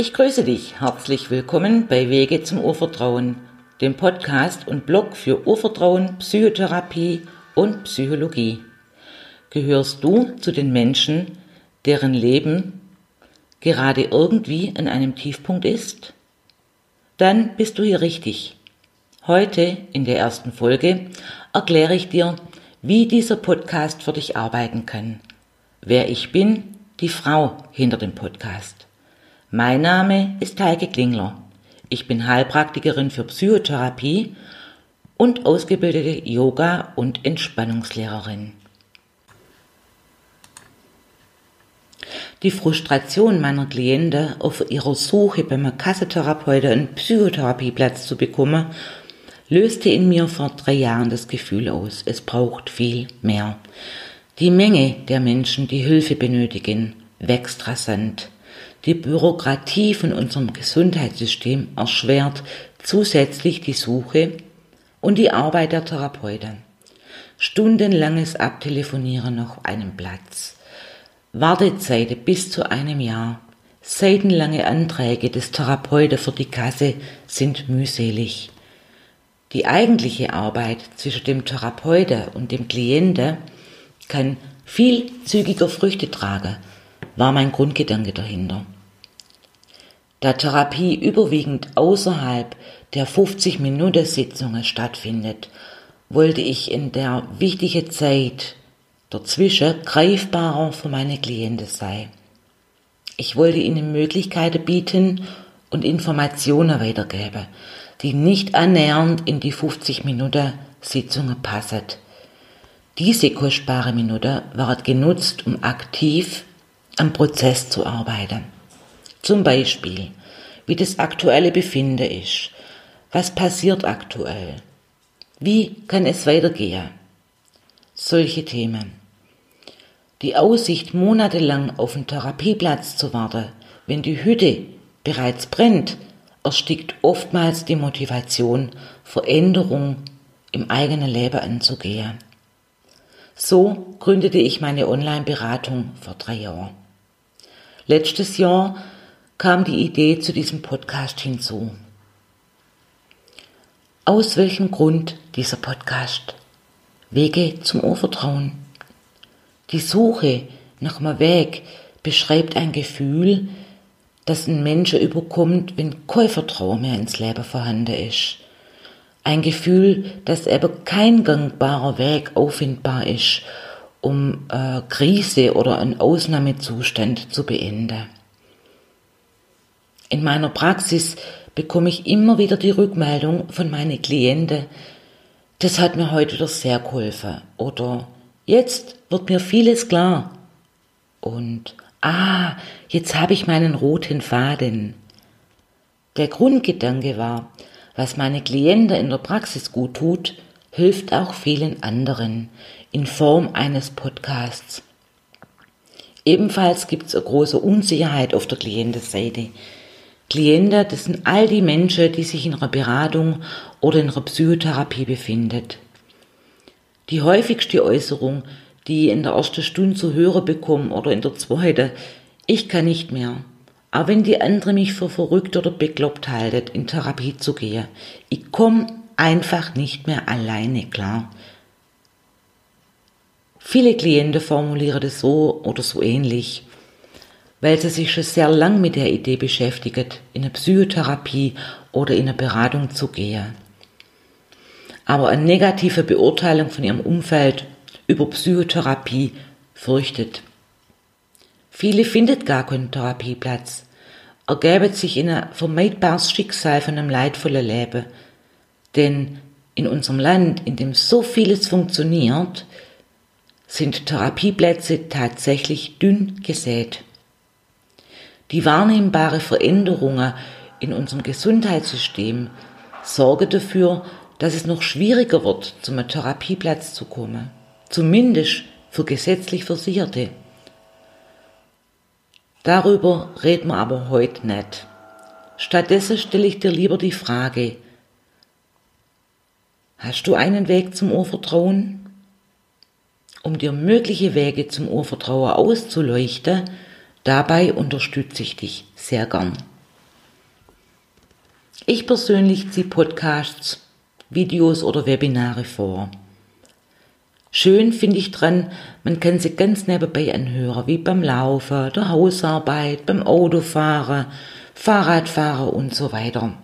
Ich grüße dich. Herzlich willkommen bei Wege zum Urvertrauen, dem Podcast und Blog für Urvertrauen, Psychotherapie und Psychologie. Gehörst du zu den Menschen, deren Leben gerade irgendwie an einem Tiefpunkt ist? Dann bist du hier richtig. Heute in der ersten Folge erkläre ich dir, wie dieser Podcast für dich arbeiten kann. Wer ich bin, die Frau hinter dem Podcast. Mein Name ist Heike Klingler. Ich bin Heilpraktikerin für Psychotherapie und ausgebildete Yoga- und Entspannungslehrerin. Die Frustration meiner Klienten auf ihrer Suche beim Kassentherapeuten einen Psychotherapieplatz zu bekommen, löste in mir vor drei Jahren das Gefühl aus, es braucht viel mehr. Die Menge der Menschen, die Hilfe benötigen, wächst rasant. Die Bürokratie von unserem Gesundheitssystem erschwert zusätzlich die Suche und die Arbeit der Therapeuten. Stundenlanges Abtelefonieren auf einem Platz. Wartezeiten bis zu einem Jahr. Seitenlange Anträge des Therapeuten für die Kasse sind mühselig. Die eigentliche Arbeit zwischen dem Therapeuten und dem Klienten kann viel zügiger Früchte tragen war mein Grundgedanke dahinter. Da Therapie überwiegend außerhalb der 50-Minuten-Sitzungen stattfindet, wollte ich in der wichtigen Zeit dazwischen greifbarer für meine Klienten sein. Ich wollte ihnen Möglichkeiten bieten und Informationen weitergeben, die nicht annähernd in die 50 Minuten Sitzungen passen. Diese kostbare Minute war genutzt, um aktiv am Prozess zu arbeiten. Zum Beispiel, wie das aktuelle Befinden ist. Was passiert aktuell? Wie kann es weitergehen? Solche Themen. Die Aussicht, monatelang auf einen Therapieplatz zu warten, wenn die Hütte bereits brennt, erstickt oftmals die Motivation, Veränderung im eigenen Leben anzugehen. So gründete ich meine Online-Beratung vor drei Jahren. Letztes Jahr kam die Idee zu diesem Podcast hinzu. Aus welchem Grund dieser Podcast? Wege zum Urvertrauen. Die Suche nach einem Weg beschreibt ein Gefühl, das ein Menschen überkommt, wenn kein Vertrauen mehr ins Leben vorhanden ist. Ein Gefühl, dass eben kein gangbarer Weg auffindbar ist um äh, Krise oder einen Ausnahmezustand zu beenden. In meiner Praxis bekomme ich immer wieder die Rückmeldung von meinen Klienten, das hat mir heute wieder sehr geholfen oder jetzt wird mir vieles klar und ah, jetzt habe ich meinen roten Faden. Der Grundgedanke war, was meine Klienten in der Praxis gut tut, hilft auch vielen anderen in Form eines Podcasts. Ebenfalls gibt es eine große Unsicherheit auf der Klientenseite. Klienten, das sind all die Menschen, die sich in einer Beratung oder in einer Psychotherapie befinden. Die häufigste Äußerung, die ich in der ersten Stunde zu hören bekomme oder in der zweiten, ich kann nicht mehr. Auch wenn die andere mich für verrückt oder bekloppt halten, in Therapie zu gehen. Ich komme einfach nicht mehr alleine klar. Viele Klienten formulieren das so oder so ähnlich, weil sie sich schon sehr lang mit der Idee beschäftigen, in eine Psychotherapie oder in eine Beratung zu gehen. Aber eine negative Beurteilung von ihrem Umfeld über Psychotherapie fürchtet. Viele findet gar keinen Therapieplatz, ergeben sich in ein vermeidbares Schicksal von einem leidvollen Leben, denn in unserem Land, in dem so vieles funktioniert, sind Therapieplätze tatsächlich dünn gesät. Die wahrnehmbare Veränderungen in unserem Gesundheitssystem sorgen dafür, dass es noch schwieriger wird, zum Therapieplatz zu kommen. Zumindest für gesetzlich Versicherte. Darüber reden wir aber heute nicht. Stattdessen stelle ich dir lieber die Frage, Hast du einen Weg zum Urvertrauen? Um dir mögliche Wege zum Urvertrauen auszuleuchten, dabei unterstütze ich dich sehr gern. Ich persönlich ziehe Podcasts, Videos oder Webinare vor. Schön finde ich dran, man kann sie ganz nebenbei anhören, wie beim Laufen, der Hausarbeit, beim Autofahren, Fahrradfahren und so weiter.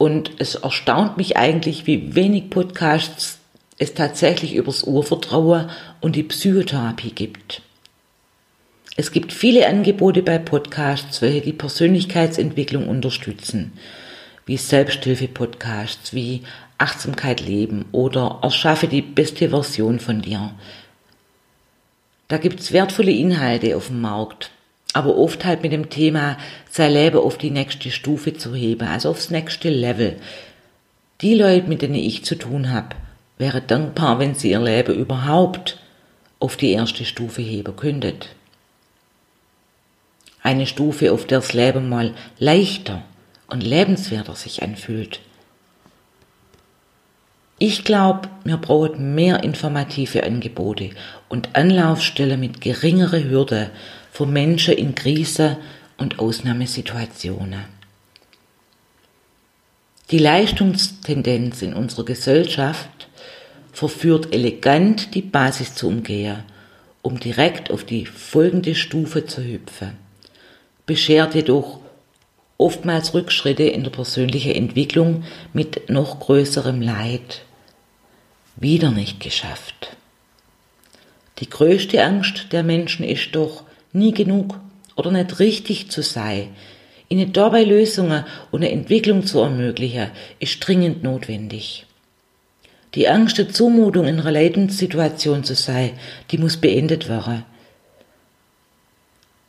Und es erstaunt mich eigentlich, wie wenig Podcasts es tatsächlich übers Urvertrauen und die Psychotherapie gibt. Es gibt viele Angebote bei Podcasts, welche die Persönlichkeitsentwicklung unterstützen, wie Selbsthilfe-Podcasts, wie Achtsamkeit leben oder erschaffe die beste Version von dir. Da gibt's wertvolle Inhalte auf dem Markt, aber oft halt mit dem Thema, sein Leben auf die nächste Stufe zu heben, also aufs nächste Level. Die Leute, mit denen ich zu tun habe, wäre dankbar, wenn sie ihr Leben überhaupt auf die erste Stufe heben könntet. Eine Stufe, auf der das Leben mal leichter und lebenswerter sich anfühlt. Ich glaube, wir brauchen mehr informative Angebote und Anlaufstellen mit geringerer Hürde für Menschen in Krise und Ausnahmesituationen. Die Leistungstendenz in unserer Gesellschaft verführt elegant die Basis zu umgehen, um direkt auf die folgende Stufe zu hüpfen, beschert jedoch oftmals Rückschritte in der persönlichen Entwicklung mit noch größerem Leid wieder nicht geschafft. Die größte Angst der Menschen ist doch, nie genug oder nicht richtig zu sein. Ihnen dabei Lösungen und eine Entwicklung zu ermöglichen, ist dringend notwendig. Die Angst der Zumutung in einer Leidenssituation zu sein, die muss beendet werden.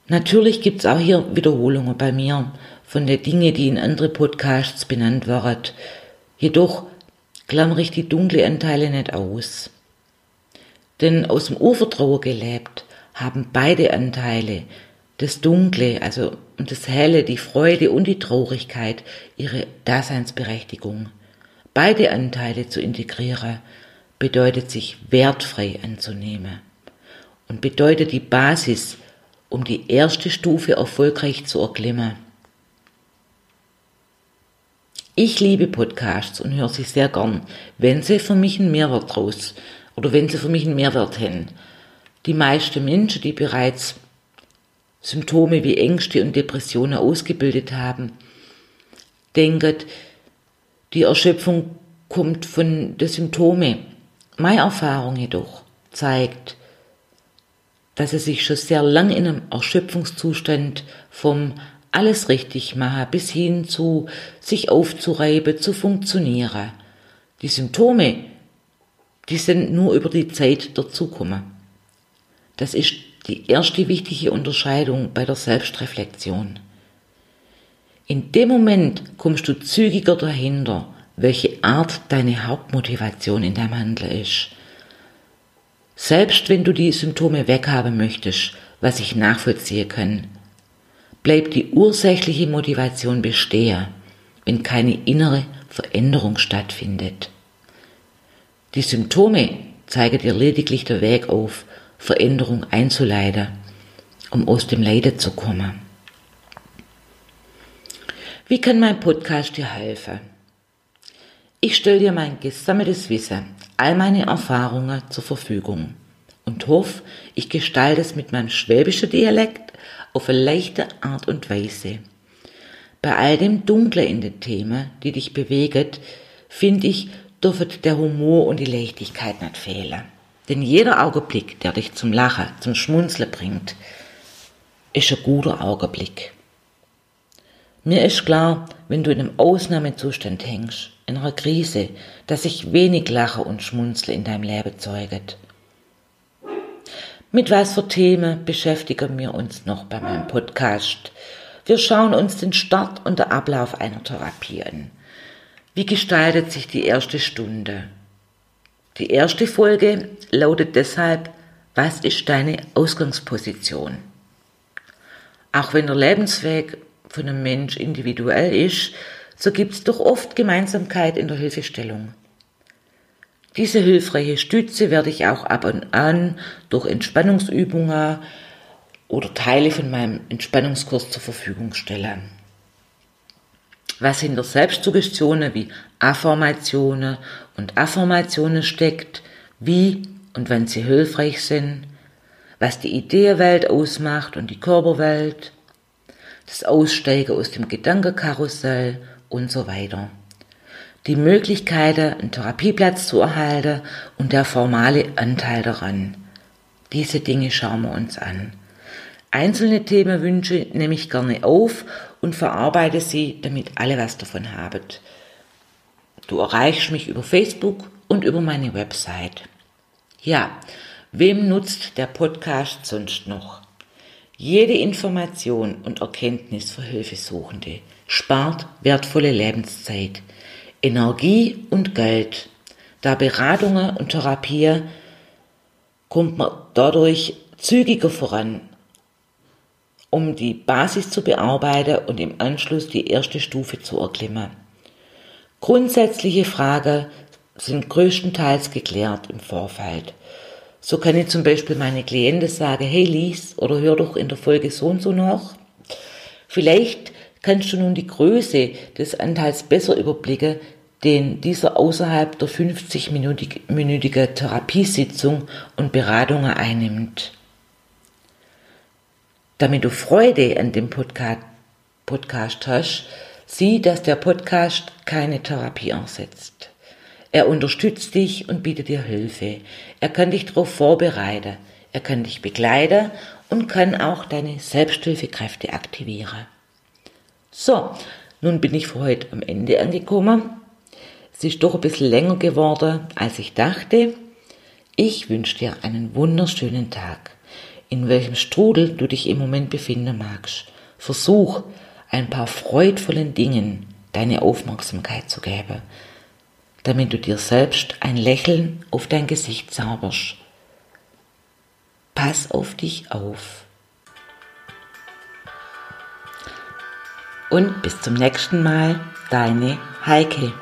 Natürlich gibt's auch hier Wiederholungen bei mir von den Dingen, die in andere Podcasts benannt werden. Jedoch klammere ich die dunkle Anteile nicht aus. Denn aus dem Urvertrauen gelebt haben beide Anteile, das Dunkle, also und das Helle, die Freude und die Traurigkeit, ihre Daseinsberechtigung. Beide Anteile zu integrieren, bedeutet sich wertfrei anzunehmen und bedeutet die Basis, um die erste Stufe erfolgreich zu erklimmen. Ich liebe Podcasts und höre sie sehr gern, wenn sie für mich einen Mehrwert draus oder wenn sie für mich einen Mehrwert haben. Die meisten Menschen, die bereits Symptome wie Ängste und Depressionen ausgebildet haben, denken, die Erschöpfung kommt von den Symptomen. Meine Erfahrung jedoch zeigt, dass es sich schon sehr lang in einem Erschöpfungszustand vom alles richtig machen, bis hin zu sich aufzureiben, zu funktionieren. Die Symptome, die sind nur über die Zeit dazukommen. Das ist die erste wichtige Unterscheidung bei der Selbstreflexion. In dem Moment kommst du zügiger dahinter, welche Art deine Hauptmotivation in deinem Handeln ist. Selbst wenn du die Symptome weghaben möchtest, was ich nachvollziehen kann, bleibt die ursächliche Motivation bestehen, wenn keine innere Veränderung stattfindet. Die Symptome zeigen dir lediglich der Weg auf, Veränderung einzuleiten, um aus dem Leiden zu kommen. Wie kann mein Podcast dir helfen? Ich stelle dir mein gesammeltes Wissen, all meine Erfahrungen zur Verfügung und hoffe, ich gestalte es mit meinem schwäbischen Dialekt auf eine leichte Art und Weise. Bei all dem Dunkle in den Themen, die dich bewegen, finde ich, dürfen der Humor und die Leichtigkeit nicht fehlen. Denn jeder Augenblick, der dich zum Lachen, zum Schmunzeln bringt, ist ein guter Augenblick. Mir ist klar, wenn du in einem Ausnahmezustand hängst, in einer Krise, dass sich wenig Lachen und Schmunzeln in deinem Leben zeuget. Mit was für Themen beschäftigen wir uns noch bei meinem Podcast? Wir schauen uns den Start und den Ablauf einer Therapie an. Wie gestaltet sich die erste Stunde? Die erste Folge lautet deshalb, was ist deine Ausgangsposition? Auch wenn der Lebensweg von einem Mensch individuell ist, so gibt es doch oft Gemeinsamkeit in der Hilfestellung. Diese hilfreiche Stütze werde ich auch ab und an durch Entspannungsübungen oder Teile von meinem Entspannungskurs zur Verfügung stellen. Was hinter Selbstsuggestionen wie Affirmationen und Affirmationen steckt, wie und wann sie hilfreich sind, was die Ideewelt ausmacht und die Körperwelt, das Aussteigen aus dem Gedankenkarussell und so weiter. Die Möglichkeiten, einen Therapieplatz zu erhalten und der formale Anteil daran. Diese Dinge schauen wir uns an. Einzelne Themenwünsche nehme ich gerne auf und verarbeite sie, damit alle was davon haben. Du erreichst mich über Facebook und über meine Website. Ja, wem nutzt der Podcast sonst noch? Jede Information und Erkenntnis für Hilfesuchende spart wertvolle Lebenszeit, Energie und Geld. Da Beratungen und Therapie kommt man dadurch zügiger voran um die Basis zu bearbeiten und im Anschluss die erste Stufe zu erklimmen. Grundsätzliche Fragen sind größtenteils geklärt im Vorfeld. So kann ich zum Beispiel meine Klienten sagen, hey lies oder hör doch in der Folge so und so noch. Vielleicht kannst du nun die Größe des Anteils besser überblicken, den dieser außerhalb der 50-minütigen Therapiesitzung und Beratungen einnimmt damit du Freude an dem Podcast, Podcast hast, sieh, dass der Podcast keine Therapie ersetzt. Er unterstützt dich und bietet dir Hilfe. Er kann dich darauf vorbereiten. Er kann dich begleiten und kann auch deine Selbsthilfekräfte aktivieren. So, nun bin ich für heute am Ende angekommen. Es ist doch ein bisschen länger geworden, als ich dachte. Ich wünsche dir einen wunderschönen Tag in welchem Strudel du dich im Moment befinden magst. Versuch, ein paar freudvollen Dingen deine Aufmerksamkeit zu geben, damit du dir selbst ein Lächeln auf dein Gesicht zauberst. Pass auf dich auf. Und bis zum nächsten Mal, deine Heike.